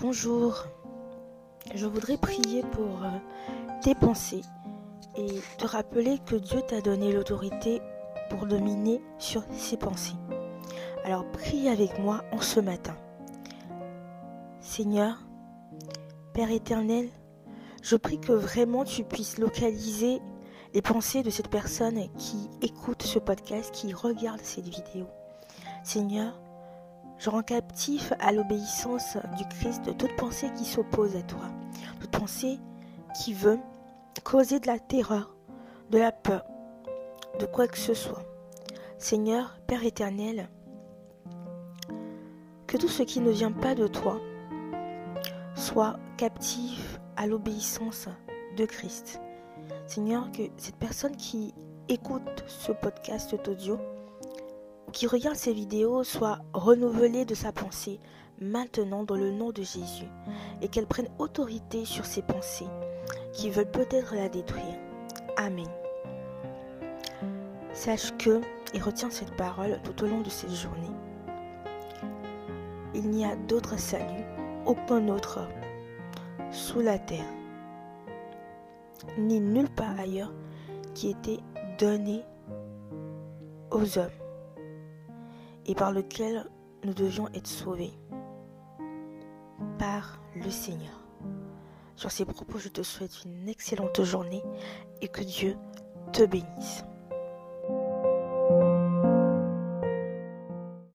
Bonjour. Je voudrais prier pour euh, tes pensées et te rappeler que Dieu t'a donné l'autorité pour dominer sur ses pensées. Alors prie avec moi en ce matin. Seigneur, Père éternel, je prie que vraiment tu puisses localiser les pensées de cette personne qui écoute ce podcast, qui regarde cette vidéo. Seigneur, je rends captif à l'obéissance du Christ toute pensée qui s'oppose à toi, toute pensée qui veut causer de la terreur, de la peur, de quoi que ce soit. Seigneur, Père éternel, que tout ce qui ne vient pas de toi soit captif à l'obéissance de Christ. Seigneur, que cette personne qui écoute ce podcast audio qui regarde ces vidéos soit renouvelée de sa pensée maintenant dans le nom de Jésus et qu'elle prenne autorité sur ses pensées qui veulent peut-être la détruire. Amen. Sache que, et retiens cette parole tout au long de cette journée, il n'y a d'autre salut, aucun autre, sous la terre, ni nulle part ailleurs qui était donné aux hommes et par lequel nous devions être sauvés par le Seigneur. Sur ces propos, je te souhaite une excellente journée et que Dieu te bénisse.